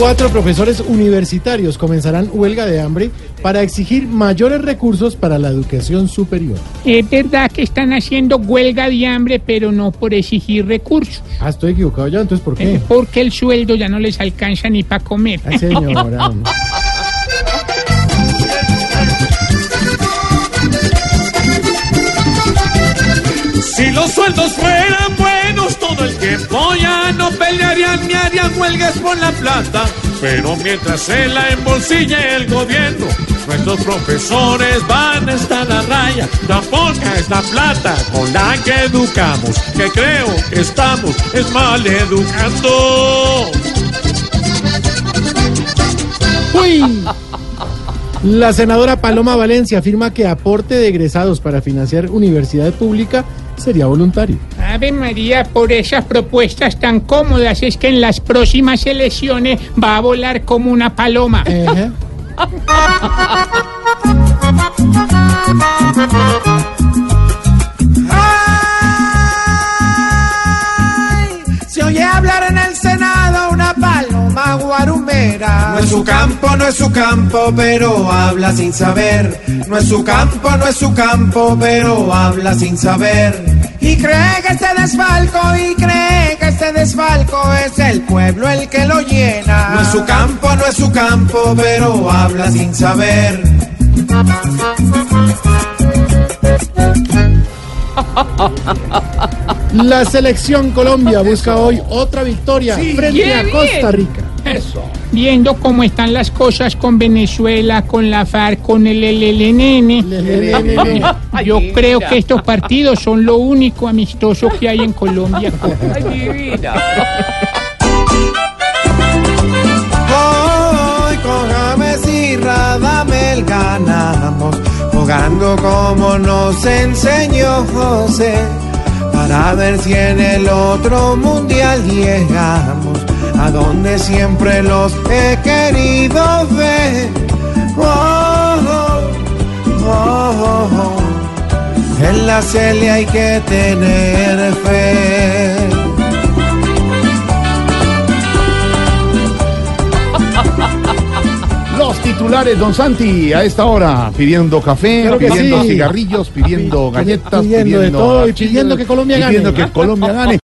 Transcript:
Cuatro profesores universitarios comenzarán huelga de hambre para exigir mayores recursos para la educación superior. Es verdad que están haciendo huelga de hambre, pero no por exigir recursos. Ah, estoy equivocado ya, entonces ¿por qué? Eh, Porque el sueldo ya no les alcanza ni para comer. Ay, señora. Si los sueldos fueran huelgas por la plata. Pero mientras se la embolsille el gobierno, nuestros profesores van a estar a raya. Tan poca es la plata con la que educamos, que creo que estamos es mal educando. La senadora Paloma Valencia afirma que aporte de egresados para financiar universidad pública sería voluntario. Ave María, por esas propuestas tan cómodas es que en las próximas elecciones va a volar como una paloma. Ejé. Se oye hablar en el Senado una paloma guarumera. No es su campo, no es su campo, pero habla sin saber. No es su campo, no es su campo, pero habla sin saber. Y cree que este desfalco, y cree que este desfalco es el pueblo el que lo llena. No es su campo, no es su campo, pero habla sin saber. La selección Colombia busca hoy otra victoria frente bien, a Costa bien. Rica. Viendo cómo están las cosas con Venezuela, con la FARC, con el LLNN. Yo creo que estos partidos son lo único amistoso que hay en Colombia. Hoy con James y Radamel ganamos, jugando como nos enseñó José, para ver si en el otro mundial llegamos, a donde siempre los he querido ver. Oh, oh, oh, oh, oh. En la celia hay que tener fe. Los titulares, don Santi, a esta hora, pidiendo café, Claro pidiendo sí. cigarrillos, pidiendo galletas, Pidiendo de todo y pidiendo que Colombia gane. pidiendo que Colombia gane.